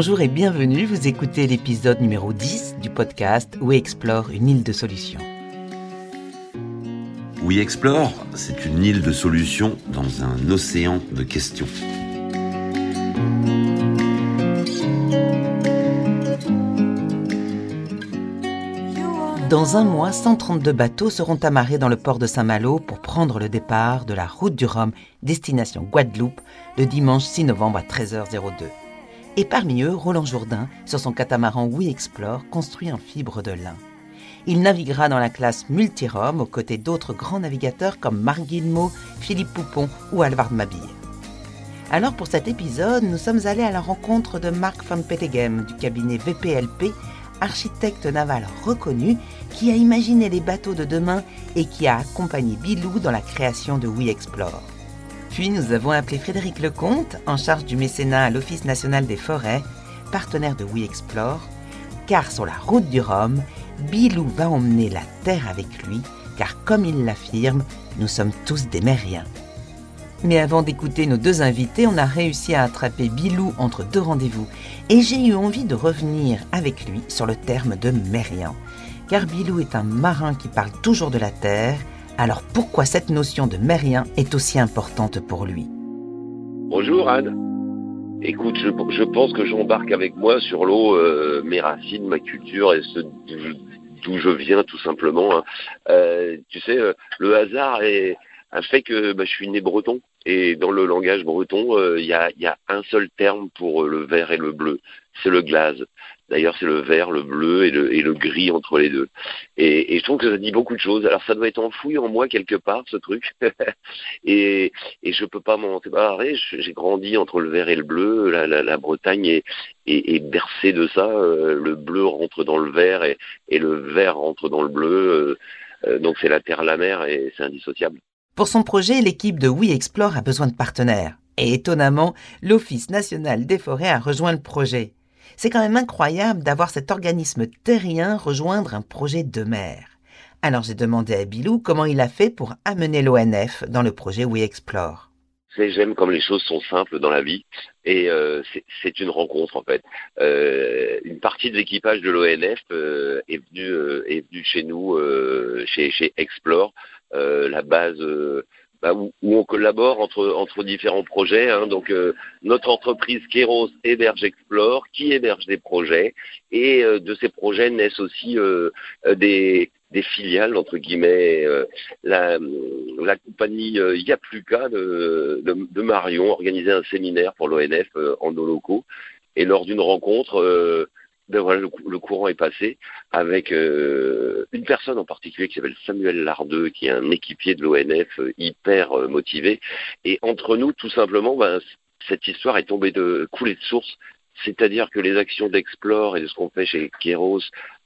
Bonjour et bienvenue, vous écoutez l'épisode numéro 10 du podcast We Explore une île de solutions. We Explore, c'est une île de solutions dans un océan de questions. Dans un mois, 132 bateaux seront amarrés dans le port de Saint-Malo pour prendre le départ de la route du Rhum, destination Guadeloupe, le dimanche 6 novembre à 13h02. Et parmi eux, Roland Jourdain, sur son catamaran We Explore, construit en fibre de lin. Il naviguera dans la classe Multirom aux côtés d'autres grands navigateurs comme Marc Guillemot, Philippe Poupon ou Alvard Mabille. Alors pour cet épisode, nous sommes allés à la rencontre de Marc van Petegem du cabinet VPLP architecte naval reconnu qui a imaginé les bateaux de demain et qui a accompagné Bilou dans la création de We Explore. Puis nous avons appelé Frédéric Lecomte, en charge du mécénat à l'Office national des forêts, partenaire de We Explore, car sur la route du Rhum, Bilou va emmener la Terre avec lui, car comme il l'affirme, nous sommes tous des mériens. Mais avant d'écouter nos deux invités, on a réussi à attraper Bilou entre deux rendez-vous. Et j'ai eu envie de revenir avec lui sur le terme de mérien. Car Bilou est un marin qui parle toujours de la terre. Alors pourquoi cette notion de mérien est aussi importante pour lui? Bonjour Anne. Écoute, je, pense que j'embarque avec moi sur l'eau euh, mes racines, ma culture et ce d'où je viens tout simplement. Hein. Euh, tu sais, euh, le hasard est, un fait que bah, je suis né breton et dans le langage breton, il y, a, un seul terme pour le vert et le bleu, c'est le glaze. D'ailleurs, c'est le vert, le bleu et le, gris entre les deux. Et, je trouve que ça dit beaucoup de choses. Alors, ça doit être enfoui en moi quelque part, ce truc. et, et je peux pas m'en séparer. J'ai grandi entre le vert et le bleu. La, Bretagne est, bercée de ça. Euh, le bleu rentre dans le vert et, et le vert rentre dans le bleu. donc, c'est la terre, la mer et c'est indissociable. Pour son projet, l'équipe de We Explore a besoin de partenaires. Et étonnamment, l'Office national des forêts a rejoint le projet. C'est quand même incroyable d'avoir cet organisme terrien rejoindre un projet de mer. Alors j'ai demandé à Bilou comment il a fait pour amener l'ONF dans le projet We Explore. J'aime comme les choses sont simples dans la vie et euh, c'est une rencontre en fait. Euh, une partie de l'équipage de l'ONF euh, est venu est venu chez nous chez, Explore la base bah, où, on collabore entre, entre différents projets. Hein. Donc euh, notre entreprise Keros héberge Explore, qui héberge des projets, et de ces projets naissent aussi des, des filiales entre guillemets. la, la compagnie Yapluka de, de, de, Marion organisait un séminaire pour l'ONF en nos locaux, et lors d'une rencontre ben voilà, le, courant est passé avec euh, une personne en particulier qui s'appelle Samuel Lardeux, qui est un équipier de l'ONF euh, hyper euh, motivé. Et entre nous, tout simplement, ben, cette histoire est tombée de couler de source. C'est-à-dire que les actions d'Explore et de ce qu'on fait chez Kéros,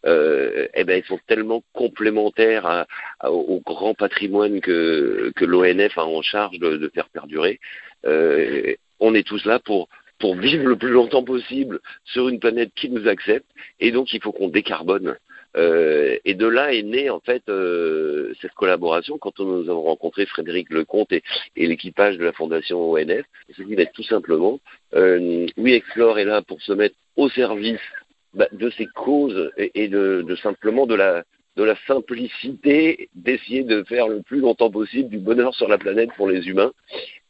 eh ben, elles sont tellement complémentaires au grand patrimoine que, l'ONF a en charge de, faire perdurer. On est tous là pour pour vivre le plus longtemps possible sur une planète qui nous accepte, et donc il faut qu'on décarbone. Euh, et de là est née en fait euh, cette collaboration quand nous avons rencontré Frédéric Lecomte et, et l'équipage de la fondation ONF. C'est dit tout simplement, euh, oui Explore est là pour se mettre au service bah, de ces causes et, de, de, simplement de la de la simplicité d'essayer de faire le plus longtemps possible du bonheur sur la planète pour les humains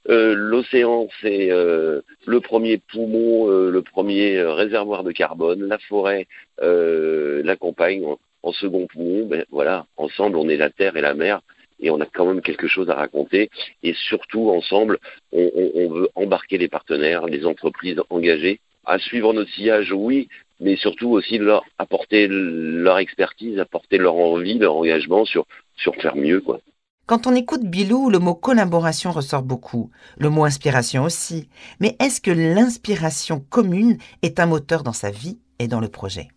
euh, l'océan, c'est euh, le premier poumon, euh, le premier réservoir de carbone. La forêt l'accompagne en, en, second poumon. Ben, voilà, ensemble, on est la terre et la mer. Et on a quand même quelque chose à raconter. Et surtout, ensemble, on, on, on veut embarquer les partenaires, les entreprises engagées à suivre notre sillage, oui, mais surtout aussi leur apporter leur expertise, apporter leur envie, leur engagement sur, sur faire mieux, quoi. Quand on écoute Bilou, le mot collaboration ressort beaucoup, le mot inspiration aussi. Mais est-ce que l'inspiration commune est un moteur dans sa vie et dans le projet?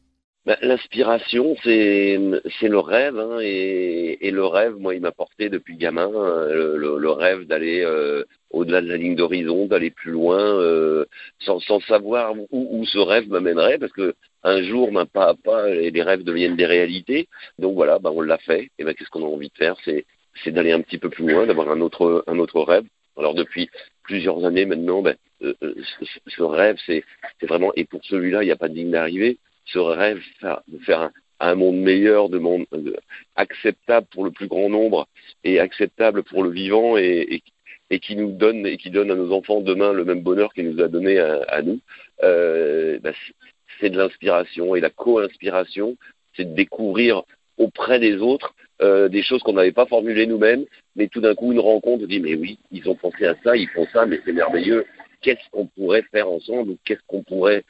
Ben, L'inspiration, c'est le rêve, hein, et, le rêve, moi, il m'a porté depuis gamin euh, le, rêve d'aller euh, au-delà de la ligne d'horizon, d'aller plus loin, euh, sans, savoir où, ce rêve m'amènerait, parce que un jour, pas à pas, les rêves deviennent des réalités. Donc voilà, ben, on l'a fait. Et ben, qu'est-ce qu'on a envie de faire? C'est d'aller un petit peu plus loin, d'avoir un autre, un autre rêve. Alors depuis plusieurs années maintenant, ben, ce, rêve, c'est vraiment, et pour celui-là, il n'y a pas de ligne d'arrivée, ce rêve de faire un, monde meilleur, de monde acceptable pour le plus grand nombre et acceptable pour le vivant et, qui nous donne et qui donne à nos enfants demain le même bonheur qu'il nous a donné à, nous. Euh, bah, c'est de l'inspiration et la co-inspiration, c'est de découvrir auprès des autres euh, des choses qu'on n'avait pas formulées nous-mêmes, mais tout d'un coup une rencontre dit mais oui, ils ont pensé à ça, ils font ça, mais c'est merveilleux. Qu'est-ce qu'on pourrait faire ensemble ou qu'est-ce qu'on pourrait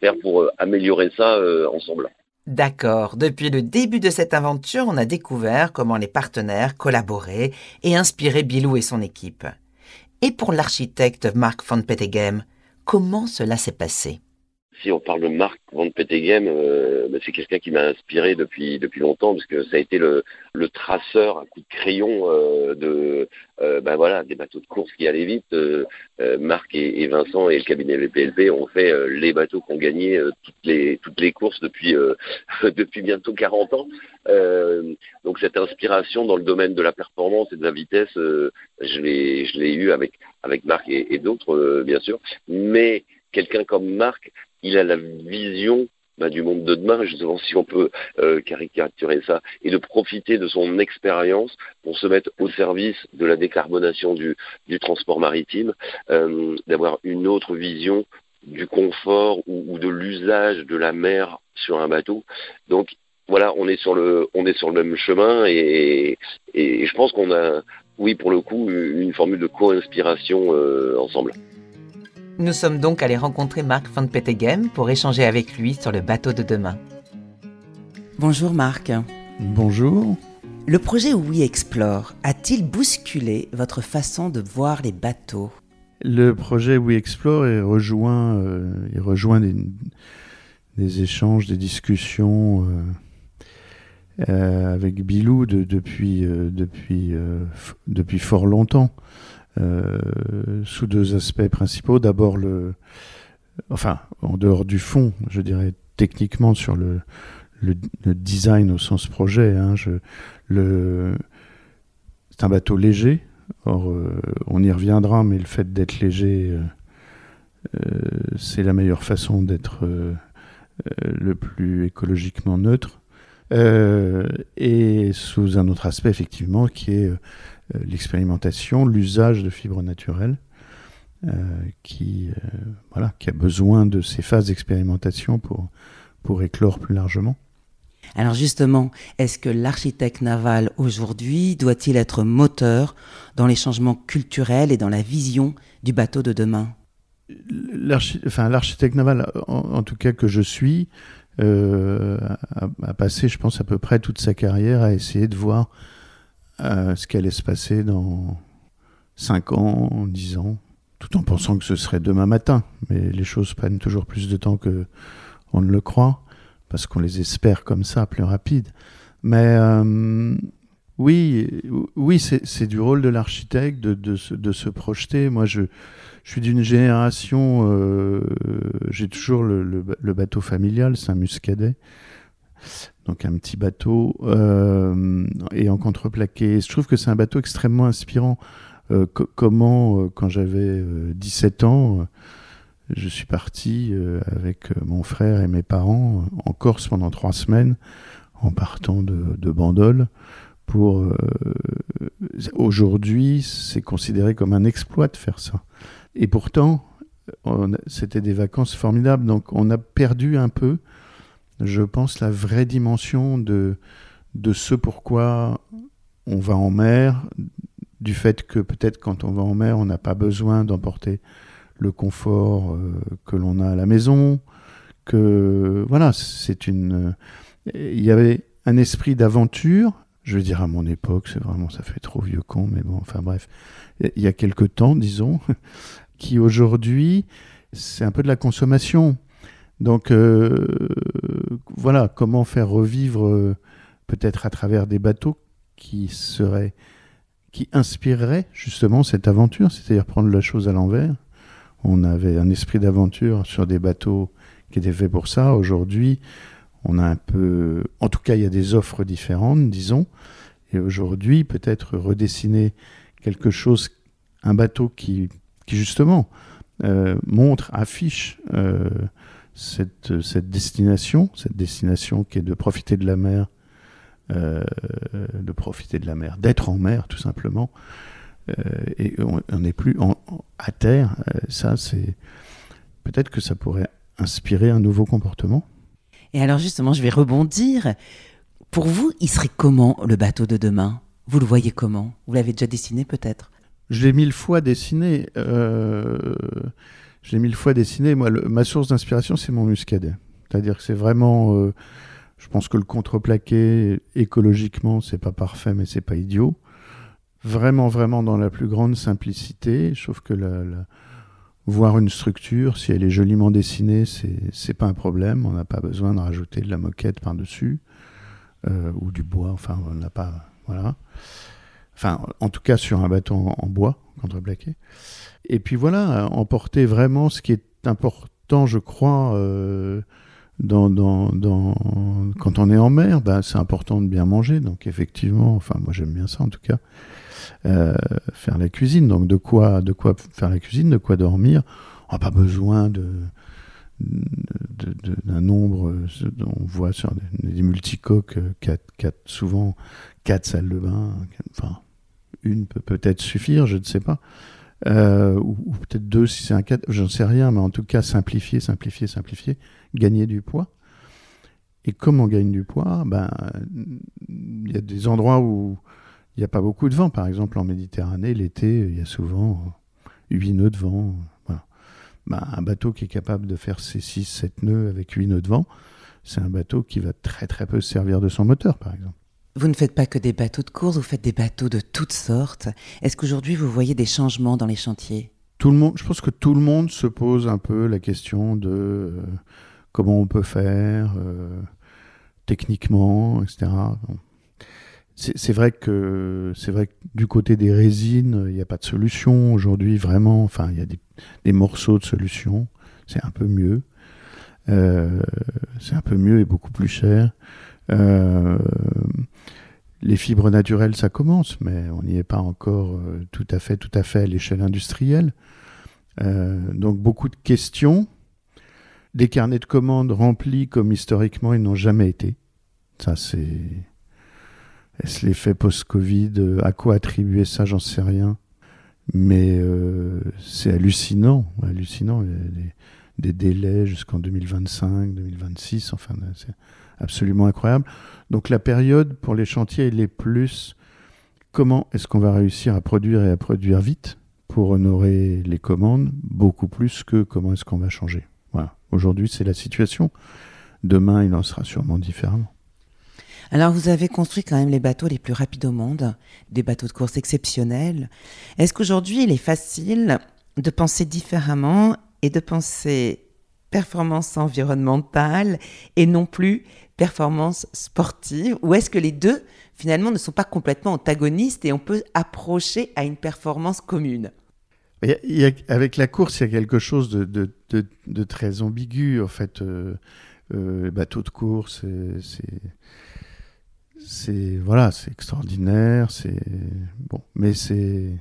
faire pour euh, améliorer ça euh, ensemble? D'accord. Depuis le début de cette aventure, on a découvert comment les partenaires collaboraient et inspiraient Bilou et son équipe. Et pour l'architecte Marc van Petegem, comment cela s'est passé? Si on parle de Marc Van Petegem, euh, ben, c'est quelqu'un qui m'a inspiré depuis depuis longtemps parce que ça a été le, traceur à coup de crayon euh, de euh, ben voilà des bateaux de course qui allaient vite. Euh, Marc et, Vincent et le cabinet VPLP ont fait les bateaux qui ont gagné toutes les toutes les courses depuis depuis bientôt 40 ans. donc cette inspiration dans le domaine de la performance et de la vitesse, je l'ai je l'ai eu avec avec Marc et d'autres bien sûr, mais quelqu'un comme Marc il a la vision bah, du monde de demain, justement si on peut euh, caricaturer ça, et de profiter de son expérience pour se mettre au service de la décarbonation du, transport maritime, euh, d'avoir une autre vision du confort ou, de l'usage de la mer sur un bateau. Donc voilà, on est sur le, on est sur le même chemin et, et, je pense qu'on a, oui, pour le coup, une formule de co-inspiration euh, ensemble. Nous sommes donc allés rencontrer Marc van Petegem pour échanger avec lui sur le bateau de demain. Bonjour Marc. Bonjour. Le projet We Explore a-t-il bousculé votre façon de voir les bateaux? Le projet We Explore est rejoint, euh, rejoint des, échanges, des discussions euh, euh, avec Bilou depuis, depuis, depuis fort longtemps. Euh, sous deux aspects principaux. D'abord, le, enfin, en dehors du fond, je dirais techniquement sur le, design au sens projet. Hein, c'est un bateau léger. Or, euh, on y reviendra, mais le fait d'être léger, euh, c'est la meilleure façon d'être le plus écologiquement neutre. et sous un autre aspect, effectivement, qui est l'expérimentation, l'usage de fibres naturelles, euh, qui, euh, voilà, qui a besoin de ces phases d'expérimentation pour, pour éclore plus largement. Alors justement, est-ce que l'architecte naval aujourd'hui doit-il être moteur dans les changements culturels et dans la vision du bateau de demain? L'architecte naval, en, tout cas que je suis, a, a, passé, je pense, à peu près toute sa carrière à essayer de voir ce qui allait se passer dans 5 ans, 10 ans, tout en pensant que ce serait demain matin. Mais les choses prennent toujours plus de temps que on ne le croit, parce qu'on les espère comme ça, plus rapides. Mais euh, oui, oui c'est du rôle de l'architecte de, de, de, se projeter. Moi, je, je suis d'une génération, euh, j'ai toujours le, le, bateau familial, c'est un muscadet donc un petit bateau euh, et en contreplaqué. Je trouve que c'est un bateau extrêmement inspirant. Euh, comment, euh, quand j'avais 17 ans, je suis parti avec mon frère et mes parents en Corse pendant trois semaines, en partant de, de Bandol. Pour aujourd'hui, c'est considéré comme un exploit de faire ça. Et pourtant, c'était des vacances formidables. Donc, on a perdu un peu je pense, la vraie dimension de, de ce pourquoi on va en mer, du fait que peut-être quand on va en mer, on n'a pas besoin d'emporter le confort euh, que l'on a à la maison, que voilà, c'est une. Il y avait un esprit d'aventure. Je veux dire à mon époque, c'est vraiment ça fait trop vieux con, mais bon, enfin bref, il y a quelque temps, disons, qui aujourd'hui, c'est un peu de la consommation. Donc euh, voilà, comment faire revivre euh, peut-être à travers des bateaux qui seraient qui inspireraient justement cette aventure, c'est-à-dire prendre la chose à l'envers. On avait un esprit d'aventure sur des bateaux qui étaient faits pour ça. Aujourd'hui, on a un peu, en tout cas, il y a des offres différentes, disons. Et aujourd'hui, peut-être redessiner quelque chose, un bateau qui, qui justement montre, affiche cette, cette destination, cette destination qui est de profiter de la mer, de profiter de la mer, d'être en mer tout simplement, et on n'est plus à terre. ça, c'est peut-être que ça pourrait inspirer un nouveau comportement. Et alors justement, je vais rebondir. Pour vous, il serait comment le bateau de demain? Vous le voyez comment? Vous l'avez déjà dessiné peut-être? Je l'ai mille fois dessiné. Euh, je l'ai mille fois dessiné. Moi, ma source d'inspiration, c'est mon muscadet. C'est-à-dire que c'est vraiment. Euh, je pense que le contreplaqué, écologiquement, c'est pas parfait, mais c'est pas idiot. Vraiment, vraiment dans la plus grande simplicité. Trouve que la voir une structure, si elle est joliment dessinée, c'est pas un problème. On n'a pas besoin de rajouter de la moquette par-dessus euh, ou du bois. Enfin, on n'a pas. Voilà. Enfin, en tout cas, sur un bâton en, bois, contreplaqué. Et puis voilà, emporter vraiment ce qui est important, je crois, euh, quand on est en mer, ben, c'est important de bien manger. Donc, effectivement, enfin, moi j'aime bien ça en tout cas. Euh, faire la cuisine. Donc de quoi, de quoi faire la cuisine, de quoi dormir. On n'a pas besoin d'un nombre, on voit sur des, multicoques, quatre, quatre, souvent quatre salles de bain, enfin une peut peut-être suffire, je ne sais pas, euh, ou, peut-être deux si c'est un quatre, j'en sais rien, mais en tout cas simplifier, simplifier, simplifier, gagner du poids. Et comment on gagne du poids Ben, il y a des endroits où il n'y a pas beaucoup de vent. Par exemple, en Méditerranée, l'été, il y a souvent 8 nœuds de vent. Bah, un bateau qui est capable de faire ses 6-7 nœuds avec 8 nœuds de vent, c'est un bateau qui va très très peu servir de son moteur, par exemple. Vous ne faites pas que des bateaux de course, vous faites des bateaux de toutes sortes. Est-ce qu'aujourd'hui vous voyez des changements dans les chantiers? Tout le monde, Je pense que tout le monde se pose un peu la question de euh, comment on peut faire euh, techniquement, etc. C'est vrai que vrai que du côté des résines, il n'y a pas de solution aujourd'hui vraiment. Enfin, il y a des, morceaux de solution. C'est un peu mieux. Euh, c'est un peu mieux et beaucoup plus cher. Euh, les fibres naturelles, ça commence, mais on n'y est pas encore euh, tout à fait, tout à fait à l'échelle industrielle. donc beaucoup de questions, des carnets de commandes remplis comme historiquement ils n'ont jamais été. Ça c'est est-ce l'effet post-Covid euh, À quoi attribuer ça J'en sais rien. Mais euh, c'est hallucinant, hallucinant. Des, des délais jusqu'en 2025, 2026, enfin, absolument incroyable. Donc la période pour les chantiers, elle est plus comment est-ce qu'on va réussir à produire et à produire vite pour honorer les commandes, beaucoup plus que comment est-ce qu'on va changer. Voilà. Aujourd'hui, c'est la situation. Demain, il en sera sûrement différemment. Alors vous avez construit quand même les bateaux les plus rapides au monde, des bateaux de course exceptionnels. Est-ce qu'aujourd'hui il est facile de penser différemment et de penser performance environnementale et non plus performance sportive Ou est-ce que les deux finalement ne sont pas complètement antagonistes et on peut approcher à une performance commune? Avec la course, il y a quelque chose de, très ambigu. En fait, euh, euh, bateau de course, c'est voilà, c'est extraordinaire, c'est bon, mais c'est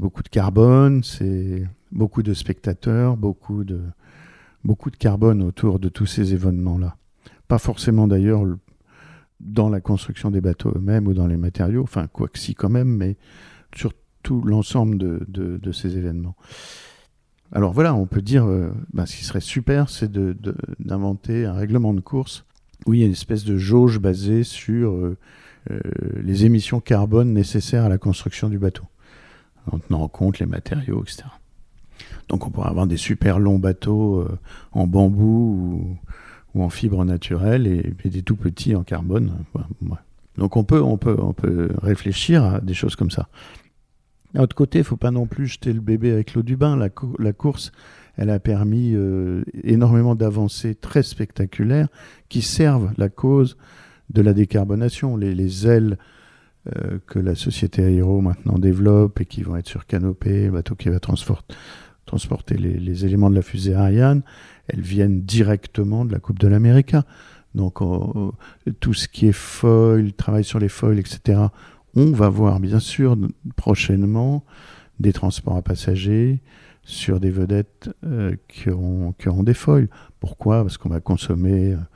beaucoup de carbone, c'est beaucoup de spectateurs, beaucoup de beaucoup de carbone autour de tous ces événements-là. Pas forcément d'ailleurs dans la construction des bateaux eux-mêmes ou dans les matériaux, enfin quoi que si quand même, mais sur tout l'ensemble de, ces événements. Alors voilà, on peut dire, euh, bah, ce qui serait super, c'est d'inventer un règlement de course oui, il y a une espèce de jauge basée sur euh, euh, les émissions carbone nécessaires à la construction du bateau, en tenant en compte les matériaux, etc. Donc on pourrait avoir des super longs bateaux euh, en bambou ou, en fibre naturelle et, des tout petits en carbone. Donc on peut, on, peut, on peut réfléchir à des choses comme ça. D'un autre côté, il faut pas non plus jeter le bébé avec l'eau du bain. La, course, elle a permis euh, énormément d'avancées très spectaculaires qui servent la cause de la décarbonation. Les, ailes euh, que la société Aéro maintenant développe et qui vont être sur canopée, bateau qui va transporter les, éléments de la fusée Ariane, elles viennent directement de la Coupe de l'Amérique. Donc tout ce qui est foil, travail sur les foils, etc., on va voir bien sûr prochainement des transports à passagers, sur des vedettes qui, auront, qui des foils. Pourquoi? Parce qu'on va consommer à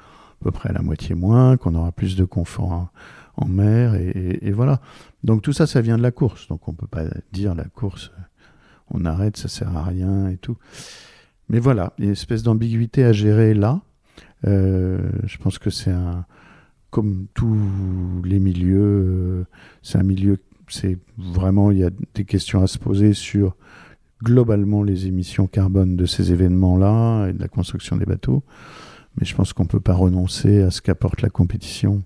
peu près la moitié moins, qu'on aura plus de confort en, mer, et, voilà. Donc tout ça, ça vient de la course. Donc on ne peut pas dire la course, on arrête, ça sert à rien et tout. Mais voilà, il y a une espèce d'ambiguïté à gérer là. Euh, je pense que c'est un, comme tous les milieux, euh, c'est un milieu, c'est vraiment, il y a des questions à se poser sur globalement les émissions carbone de ces événements-là et de la construction des bateaux. Mais je pense qu'on ne peut pas renoncer à ce qu'apporte la compétition.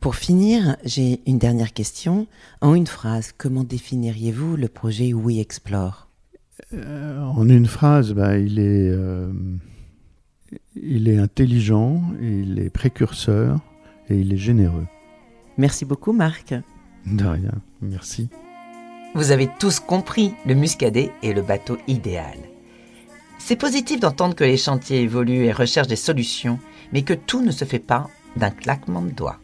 Pour finir, j'ai une dernière question. En une phrase, comment définiriez-vous le projet We Explore? Euh, En une phrase, bah, il, est, euh, il est intelligent, il est précurseur et il est généreux. Merci beaucoup Marc. De rien, merci. Vous avez tous compris, le Muscadet est le bateau idéal. C'est positif d'entendre que les chantiers évoluent et recherchent des solutions, mais que tout ne se fait pas d'un claquement de doigts.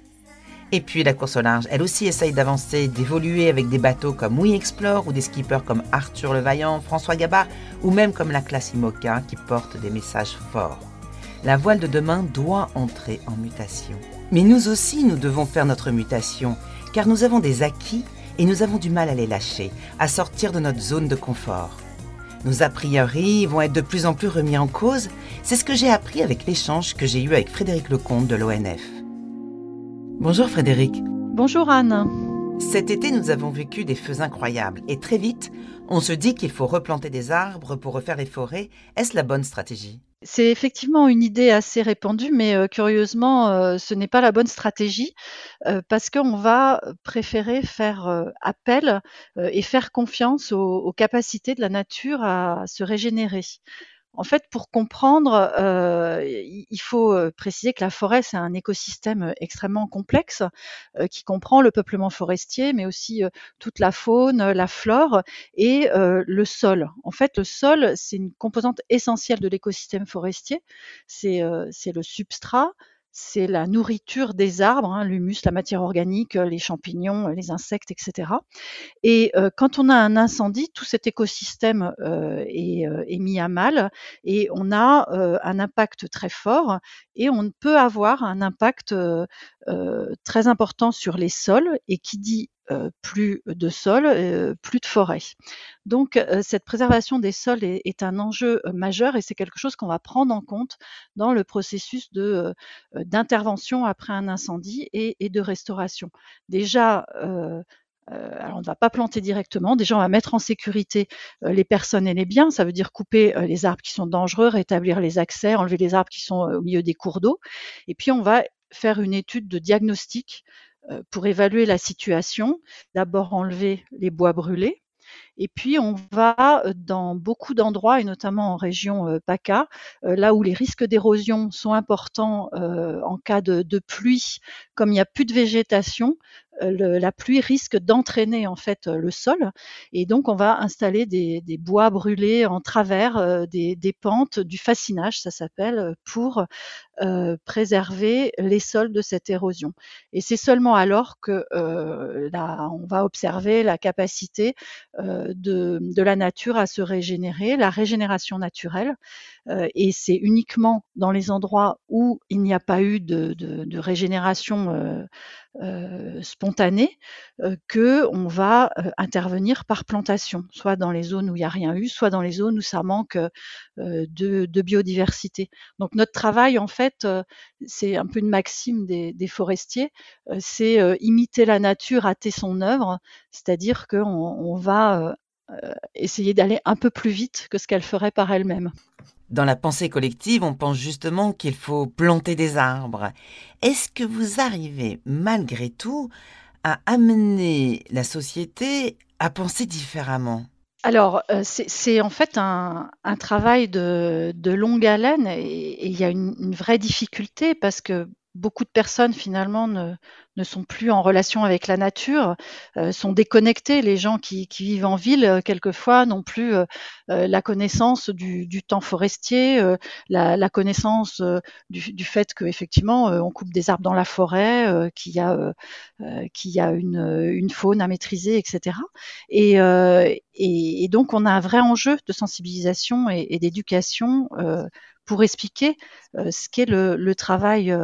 Et puis la course au large, elle aussi essaye d'avancer, d'évoluer avec des bateaux comme We Explore ou des skippers comme Arthur le Vaillant, François Gabard ou même comme la classe IMOCA qui porte des messages forts. La voile de demain doit entrer en mutation. Mais nous aussi, nous devons faire notre mutation, car nous avons des acquis et nous avons du mal à les lâcher, à sortir de notre zone de confort. Nos a priori vont être de plus en plus remis en cause. C'est ce que j'ai appris avec l'échange que j'ai eu avec Frédéric Lecomte de l'ONF. Bonjour Frédéric. Bonjour Anne. Cet été, nous avons vécu des feux incroyables et très vite, on se dit qu'il faut replanter des arbres pour refaire les forêts. Est-ce la bonne stratégie? C'est effectivement une idée assez répandue, mais euh, curieusement, euh, ce n'est pas la bonne stratégie euh, parce qu'on va préférer faire appel et faire confiance aux, capacités de la nature à se régénérer. En fait, pour comprendre, euh, il faut euh, préciser que la forêt, c'est un écosystème extrêmement complexe euh, qui comprend le peuplement forestier, mais aussi toute la faune, la flore et le sol. En fait, le sol, c'est une composante essentielle de l'écosystème forestier. C'est le substrat, c'est la nourriture des arbres, hein, l'humus, la matière organique, les champignons, les insectes, etc. Et euh, quand on a un incendie, tout cet écosystème euh, est, euh, est, mis à mal et on a un impact très fort et on peut avoir un impact très important sur les sols et qui dit plus de sol, plus de forêt. Donc cette préservation des sols est, un enjeu majeur et c'est quelque chose qu'on va prendre en compte dans le processus d'intervention après un incendie et, de restauration. Déjà, alors on ne va pas planter directement. Déjà, on va mettre en sécurité les personnes et les biens. Ça veut dire couper les arbres qui sont dangereux, rétablir les accès, enlever les arbres qui sont au milieu des cours d'eau. Et puis, on va faire une étude de diagnostic pour évaluer la situation. D'abord, enlever les bois brûlés. Et puis, on va dans beaucoup d'endroits, et notamment en région PACA, là où les risques d'érosion sont importants en cas de, de, pluie, comme il n'y a plus de végétation, euh, la pluie risque d'entraîner en fait le sol. Et donc on va installer des, bois brûlés en travers euh, des, pentes du fascinage ça s'appelle pour euh, préserver les sols de cette érosion. Et c'est seulement alors que on va observer la capacité de, la nature à se régénérer la régénération naturelle. Et c'est uniquement dans les endroits où il n'y a pas eu de régénération euh, spontanée euh, que on va euh, intervenir par plantation, soit dans les zones où il n'y a rien eu, soit dans les zones où ça manque de, biodiversité. Donc notre travail, en fait, c'est un peu une maxime des, forestiers, c'est imiter la nature, hâter son œuvre, c'est-à-dire qu'on on va essayer d'aller un peu plus vite que ce qu'elle ferait par elle-même. Dans la pensée collective, on pense justement qu'il faut planter des arbres. Est-ce que vous arrivez malgré tout à amener la société à penser différemment? Alors, euh, c'est en fait un, travail de, longue haleine et il y a une, vraie difficulté parce que beaucoup de personnes finalement ne, ne sont plus en relation avec la nature, euh, sont déconnectés. Les gens qui, qui vivent en ville, euh, quelquefois, n'ont plus euh, euh, la connaissance du, du temps forestier, euh, la, la, connaissance du, du, fait qu'effectivement, on coupe des arbres dans la forêt, qu'il y a, qu'il y a une, une, faune à maîtriser, etc. Et, et, et, donc, on a un vrai enjeu de sensibilisation et, et d'éducation pour expliquer ce qu'est le, travail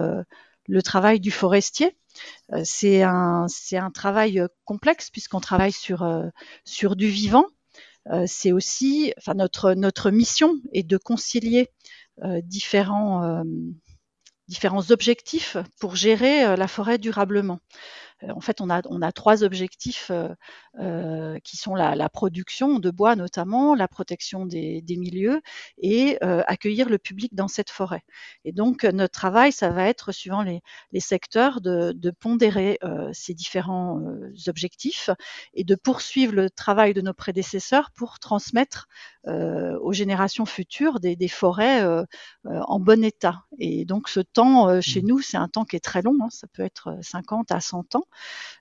le travail du forestier. Euh, c'est un, travail euh, complexe puisqu'on travaille sur, euh, du vivant. c'est aussi, enfin, notre, mission est de concilier différents objectifs pour gérer la forêt durablement. Euh, en fait, on a, on a trois objectifs euh, euh, qui sont la, la, production de bois notamment, la protection des, des milieux et accueillir le public dans cette forêt. Et donc, notre travail, ça va être, suivant les, les secteurs, de, de pondérer ces différents objectifs et de poursuivre le travail de nos prédécesseurs pour transmettre aux générations futures des, des forêts en bon état. Et donc, ce temps, chez mmh. nous, c'est un temps qui est très long, hein, ça peut être 50 à 100 ans.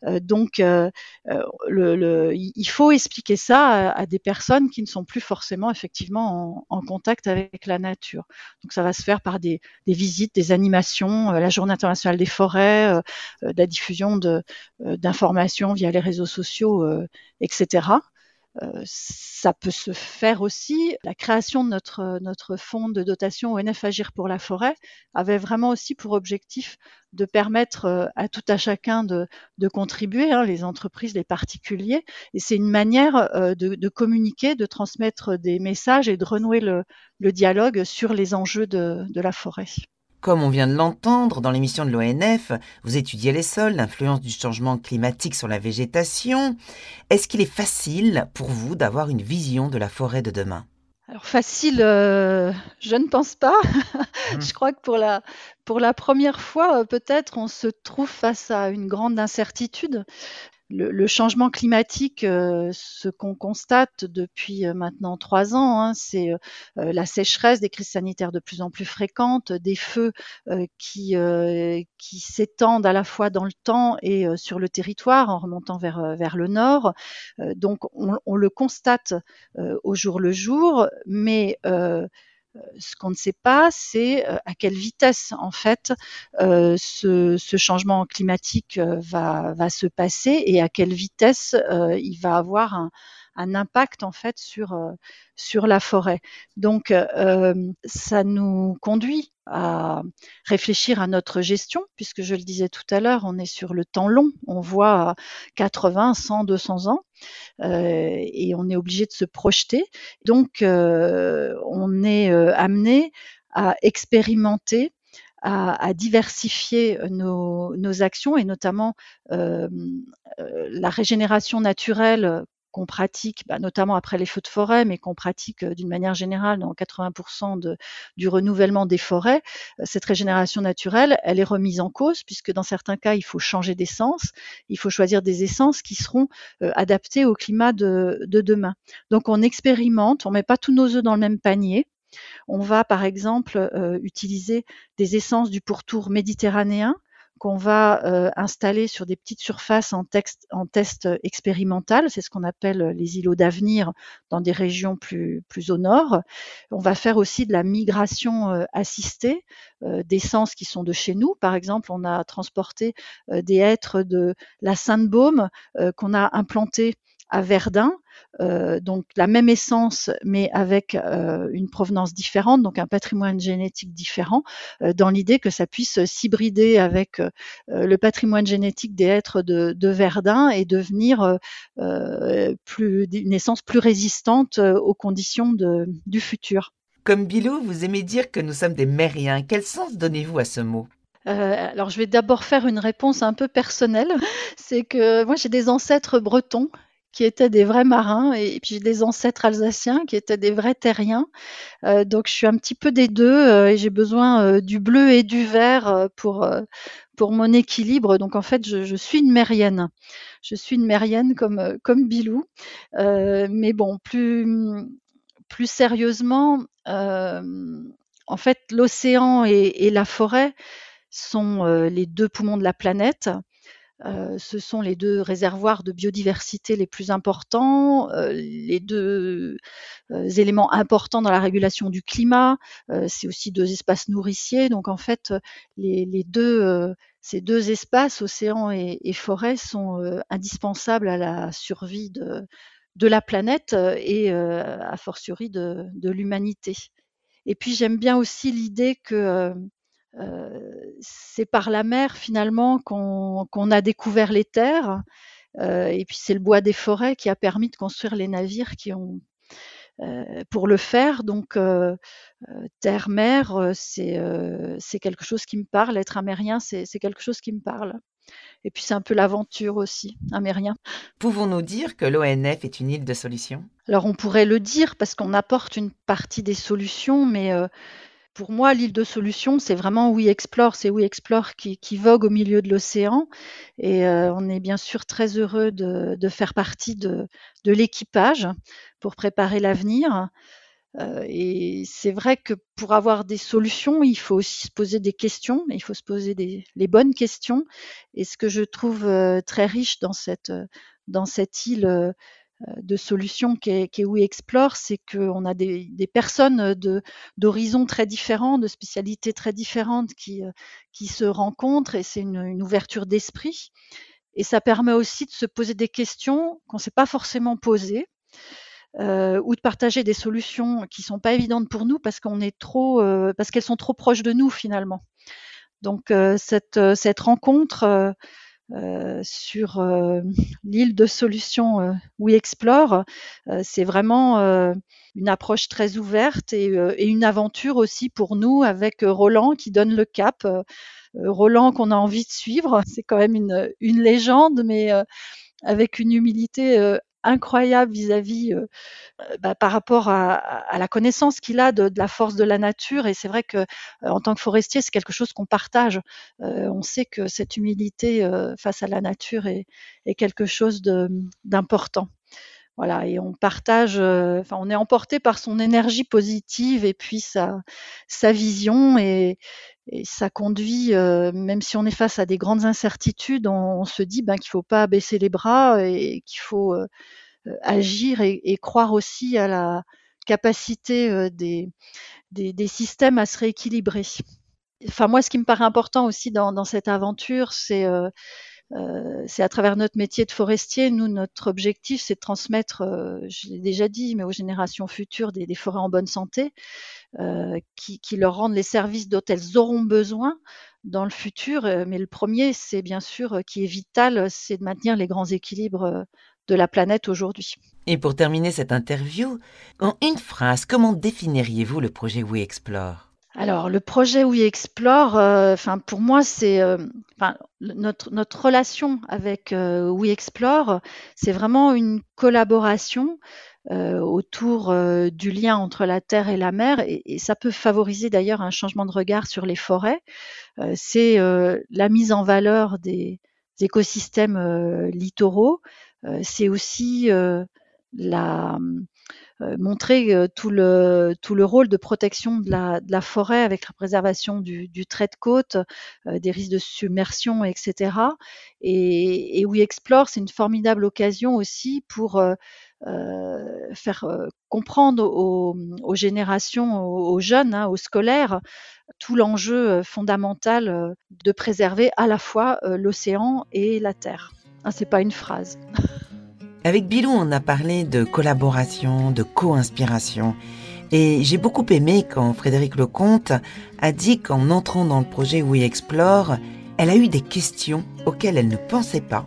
Euh, donc, euh, euh, il faut expliquer ça à, des personnes qui ne sont plus forcément effectivement en, contact avec la nature. Donc, ça va se faire par des, visites, des animations, la Journée internationale des forêts, la diffusion d'informations via les réseaux sociaux, etc. Euh, ça peut se faire aussi. La création de notre, notre fonds de dotation ONF Agir pour la forêt avait vraiment aussi pour objectif de permettre euh, à tout à chacun de, contribuer, hein, les entreprises, les particuliers. Et c'est une manière euh, de, communiquer, de transmettre des messages et de renouer le, dialogue sur les enjeux de la forêt. Comme on vient de l'entendre dans l'émission de l'ONF, vous étudiez les sols, l'influence du changement climatique sur la végétation. Est-ce qu'il est facile pour vous d'avoir une vision de la forêt de demain? Alors facile, euh, je ne pense pas. Mmh. je crois que pour la, pour la première fois, euh, peut-être, on se trouve face à une grande incertitude le, le, changement climatique, euh, ce qu'on constate depuis euh, maintenant trois ans, hein, c'est euh, la sécheresse, des crises sanitaires de plus en plus fréquentes, des feux qui, qui s'étendent à la fois dans le temps et sur le territoire en remontant vers, vers le nord. donc on, on, le constate au jour le jour, mais euh, ce qu'on ne sait pas, c'est euh, à quelle vitesse en fait euh, ce, changement climatique va, va, se passer et à quelle vitesse il va avoir un, un impact en fait sur euh, sur la forêt. Donc euh, ça nous conduit à réfléchir à notre gestion, puisque je le disais tout à l'heure, on est sur le temps long, on voit 80, 100, 200 ans, euh, et on est obligé de se projeter. Donc euh, on est euh, amené à expérimenter à, diversifier nos, nos, actions et notamment euh, la régénération naturelle qu'on pratique, bah, notamment après les feux de forêt, mais qu'on pratique euh, d'une manière générale dans 80% de, du renouvellement des forêts, euh, cette régénération naturelle, elle est remise en cause puisque dans certains cas, il faut changer d'essence, il faut choisir des essences qui seront euh, adaptées au climat de, de demain. Donc on expérimente, on met pas tous nos œufs dans le même panier. On va par exemple utiliser des essences du pourtour méditerranéen qu'on va euh, installer sur des petites surfaces en, en test expérimental. C'est ce qu'on appelle les îlots d'avenir dans des régions plus, au nord. On va faire aussi de la migration euh, assistée euh, d'essences qui sont de chez nous. Par exemple, on a transporté euh, des hêtres de la Sainte-Baume euh, qu'on a implanté à Verdun, euh, donc la même essence mais avec euh, une provenance différente, donc un patrimoine génétique différent, euh, dans l'idée que ça puisse s'hybrider avec le patrimoine génétique des êtres de, de Verdun et devenir plus, une essence plus résistante aux conditions de, du futur. Comme Bilou, vous aimez dire que nous sommes des mériens. Quel sens donnez-vous à ce mot? Euh, alors, je vais d'abord faire une réponse un peu personnelle. C'est que moi, j'ai des ancêtres bretons qui étaient des vrais marins et, puis j'ai des ancêtres alsaciens qui étaient des vrais terriens. Euh, donc je suis un petit peu des deux euh, et j'ai besoin euh, du bleu et du vert pour pour mon équilibre. Donc en fait je, suis une mérienne. Je suis une mérienne comme comme Bilou. mais bon plus plus sérieusement, en fait l'océan et, la forêt sont les deux poumons de la planète. Ce sont les deux réservoirs de biodiversité les plus importants, les deux éléments importants dans la régulation du climat. c'est aussi deux espaces nourriciers. Donc en fait, les, deux, ces deux espaces, océans et, et forêts, sont indispensables à la survie de, de la planète et a fortiori de, de l'humanité. Et puis j'aime bien aussi l'idée que c'est par la mer finalement qu'on a découvert les terres. et puis c'est le bois des forêts qui a permis de construire les navires qui ont pour le faire. Donc terre-mer, c'est quelque chose qui me parle. Être amérien, c'est quelque chose qui me parle. Et puis c'est un peu l'aventure aussi, amérien. Pouvons-nous dire que l'ONF est une île de solutions? Alors on pourrait le dire parce qu'on apporte une partie des solutions, mais pour moi, l'île de solution, c'est vraiment We Explore, c'est We Explore qui, vogue au milieu de l'océan. Et euh, on est bien sûr très heureux de, faire partie de, l'équipage pour préparer l'avenir. Euh, et c'est vrai que pour avoir des solutions, il faut aussi se poser des questions, il faut se poser les bonnes questions. Et ce que je trouve euh, très riche dans cette, île de solutions qu'est qu We Explore, c'est qu'on a des, personnes d'horizons très différents, de spécialités très différentes qui, euh, qui se rencontrent et c'est une, ouverture d'esprit. Et ça permet aussi de se poser des questions qu'on ne s'est pas forcément posées. Euh, ou de partager des solutions qui sont pas évidentes pour nous parce qu'on est trop, parce qu'elles sont trop proches de nous finalement. Donc cette, cette rencontre euh, sur euh, l'île de solutions euh, We Explore. c'est vraiment une approche très ouverte et, une aventure aussi pour nous avec Roland qui donne le cap. Roland qu'on a envie de suivre, c'est quand même une, une légende, mais avec une humilité incroyable vis-à-vis euh, euh, bah, par rapport à, la connaissance qu'il a de, la force de la nature. Et c'est vrai que euh, en tant que forestier, c'est quelque chose qu'on partage. on sait que cette humilité face à la nature est, quelque chose d'important. Voilà, et on partage, on est emporté par son énergie positive et puis sa, sa vision et, et ça conduit, même si on est face à des grandes incertitudes, on, se dit ben, qu'il ne faut pas baisser les bras et qu'il faut agir et, croire aussi à la capacité des, des, systèmes à se rééquilibrer. Enfin, moi, ce qui me paraît important aussi dans, dans cette aventure, c'est euh, c'est à travers notre métier de forestier, nous, notre objectif, c'est de transmettre, euh, je l'ai déjà dit, mais aux générations futures, des, forêts en bonne santé, euh, qui, leur rendent les services dont elles auront besoin dans le futur. Mais le premier, c'est bien sûr, qui est vital, c'est de maintenir les grands équilibres de la planète aujourd'hui. Et pour terminer cette interview, en une phrase, comment définiriez-vous le projet We Explore? Alors, le projet We Explore, euh, enfin pour moi, c'est euh, notre, notre relation avec euh, We Explore, c'est vraiment une collaboration autour du lien entre la terre et la mer, et, ça peut favoriser d'ailleurs un changement de regard sur les forêts. c'est la mise en valeur des écosystèmes littoraux. c'est aussi la euh, montrer euh, tout, le, tout le rôle de protection de la, forêt avec la préservation du, trait de côte, euh, des risques de submersion, etc. Et, et Explore, c'est une formidable occasion aussi pour faire comprendre aux, générations, aux, jeunes, hein, aux scolaires, tout l'enjeu fondamental de préserver à la fois l'océan et la terre. Ah, c'est pas une phrase. Avec Bilou, on a parlé de collaboration, de co-inspiration. Et j'ai beaucoup aimé quand Frédéric Lecomte a dit qu'en entrant dans le projet We Explore, elle a eu des questions auxquelles elle ne pensait pas,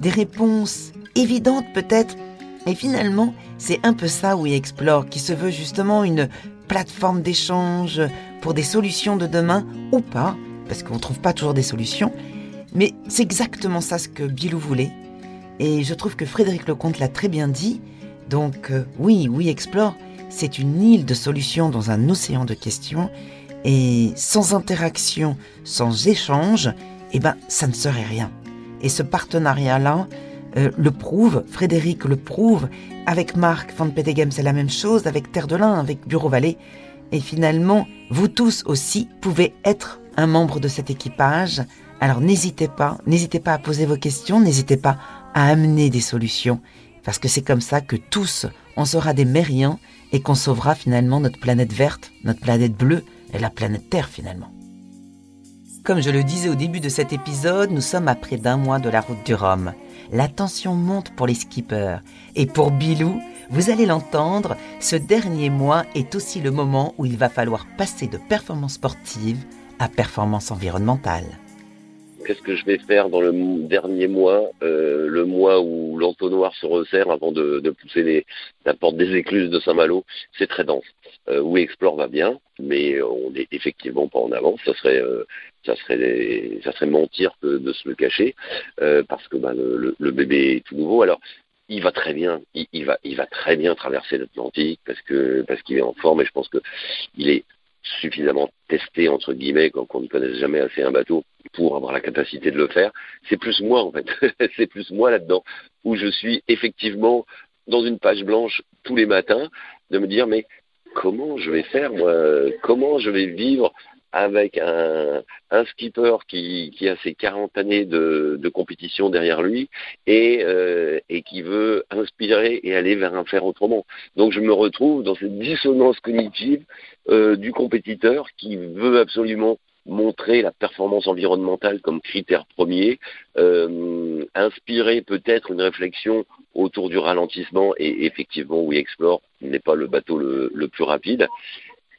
des réponses évidentes peut-être, et finalement, c'est un peu ça We Explore, qui se veut justement une plateforme d'échange pour des solutions de demain, ou pas, parce qu'on ne trouve pas toujours des solutions, mais c'est exactement ça ce que Bilou voulait, et je trouve que Frédéric Lecomte l'a très bien dit. Donc euh, oui, oui Explore, c'est une île de solutions dans un océan de questions. Et sans interaction, sans échange, eh ben, ça ne serait rien. Et ce partenariat-là euh, le prouve, Frédéric le prouve, avec Marc Van Petegem, c'est la même chose, avec Terre de Lin, avec Bureau Vallée. Et finalement, vous tous aussi pouvez être un membre de cet équipage. Alors n'hésitez pas, n'hésitez pas à poser vos questions, n'hésitez pas amener des solutions, parce que c'est comme ça que tous, on sera des mériens et qu'on sauvera finalement notre planète verte, notre planète bleue et la planète Terre finalement. Comme je le disais au début de cet épisode, nous sommes à près d'un mois de la route du Rhum. La tension monte pour les skippers. Et pour Bilou, vous allez l'entendre, ce dernier mois est aussi le moment où il va falloir passer de performance sportive à performance environnementale qu'est-ce que je vais faire dans le dernier mois, euh, le mois où l'entonnoir se resserre avant de, pousser la porte des écluses de Saint-Malo, c'est très dense. Euh, où Explore va bien, mais on n'est effectivement pas en avance. Ça serait, euh, ça serait, ça serait mentir de se le cacher, parce que bah, le, bébé est tout nouveau. Alors il va très bien, il, va, il va très bien traverser l'Atlantique parce que parce qu'il est en forme et je pense que il est suffisamment testé entre guillemets quand on ne connaisse jamais assez un bateau pour avoir la capacité de le faire. C'est plus moi en fait, c'est plus moi là-dedans où je suis effectivement dans une page blanche tous les matins de me dire mais comment je vais faire moi, comment je vais vivre avec un, skipper qui, a ses 40 années de, compétition derrière lui euh, et, qui veut inspirer et aller vers un faire autrement. Donc je me retrouve dans cette dissonance cognitive euh, du compétiteur qui veut absolument montrer la performance environnementale comme critère premier, euh, inspirer peut-être une réflexion autour du ralentissement et effectivement We Explore n'est pas le bateau le plus rapide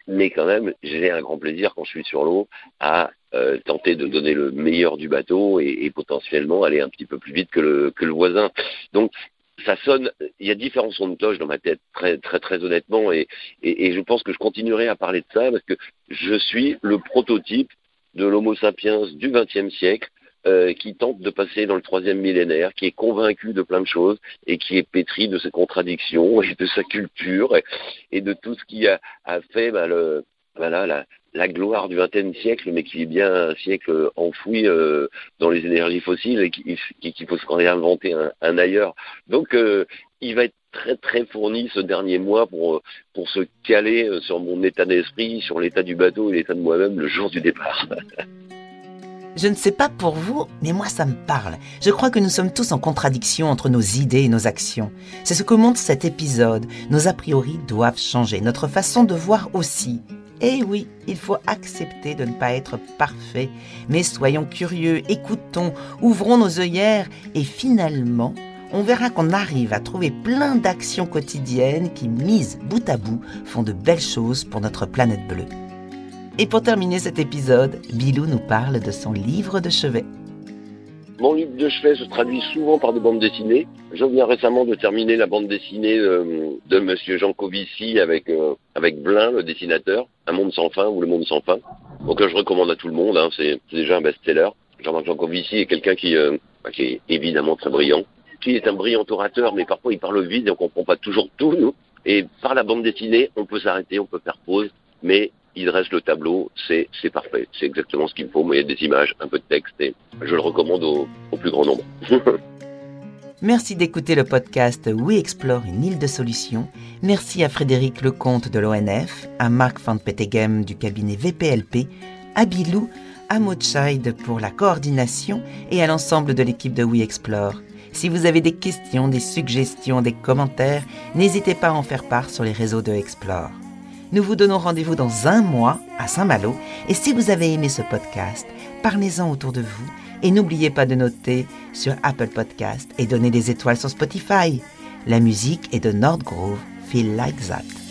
mais quand même, j'ai un grand plaisir quand je suis sur l'eau à euh, tenter de donner le meilleur du bateau et, potentiellement aller un petit peu plus vite que le, voisin. Donc, ça sonne, il y a différents sons de cloche dans ma tête, très très très honnêtement, et, et, et je pense que je continuerai à parler de ça parce que je suis le prototype de l'Homo sapiens du XXe siècle euh, qui tente de passer dans le troisième millénaire, qui est convaincu de plein de choses et qui est pétri de ses contradictions et de sa culture et, de tout ce qui a, fait bah, voilà, la, gloire du XXe siècle, mais qui est bien un siècle enfoui euh, dans les énergies fossiles et qu'il faut se réinventer un, un ailleurs. Donc, euh, il va être très très fourni ce dernier mois pour, pour se caler sur mon état d'esprit, sur l'état du bateau et l'état de moi-même le jour du départ. Je ne sais pas pour vous, mais moi ça me parle. Je crois que nous sommes tous en contradiction entre nos idées et nos actions. C'est ce que montre cet épisode. Nos a priori doivent changer, notre façon de voir aussi. Eh oui, il faut accepter de ne pas être parfait, mais soyons curieux, écoutons, ouvrons nos œillères et finalement, on verra qu'on arrive à trouver plein d'actions quotidiennes qui, mises bout à bout, font de belles choses pour notre planète bleue. Et pour terminer cet épisode, Bilou nous parle de son livre de chevet. Mon livre de chevet se traduit souvent par des bandes dessinées. Je viens récemment de terminer la bande dessinée euh, de Monsieur Jean Covici avec, euh, avec Blin, le dessinateur, Un monde sans fin ou Le monde sans fin. Donc je recommande à tout le monde, hein. c'est déjà un best-seller. Jean-Marc Jancovici est quelqu'un qui, euh, bah, qui est évidemment très brillant, qui est un brillant orateur, mais parfois il parle vite et on comprend pas toujours tout, nous. Et par la bande dessinée, on peut s'arrêter, on peut faire pause, mais il dresse le tableau, c'est parfait. C'est exactement ce qu'il faut. Moi, il y a des images, un peu de texte, et je le recommande au, plus grand nombre. Merci d'écouter le podcast We Explore une île de solutions. Merci à Frédéric Lecomte de l'ONF, à Marc Van Petegem du cabinet VPLP, à Bilou, à Mochaid pour la coordination et à l'ensemble de l'équipe de We Explore. Si vous avez des questions, des suggestions, des commentaires, n'hésitez pas à en faire part sur les réseaux de Explore. Nous vous donnons rendez-vous dans un mois à Saint-Malo. Et si vous avez aimé ce podcast, parlez-en autour de vous. Et n'oubliez pas de noter sur Apple Podcast et donner des étoiles sur Spotify. La musique est de Nordgrove, Feel Like That.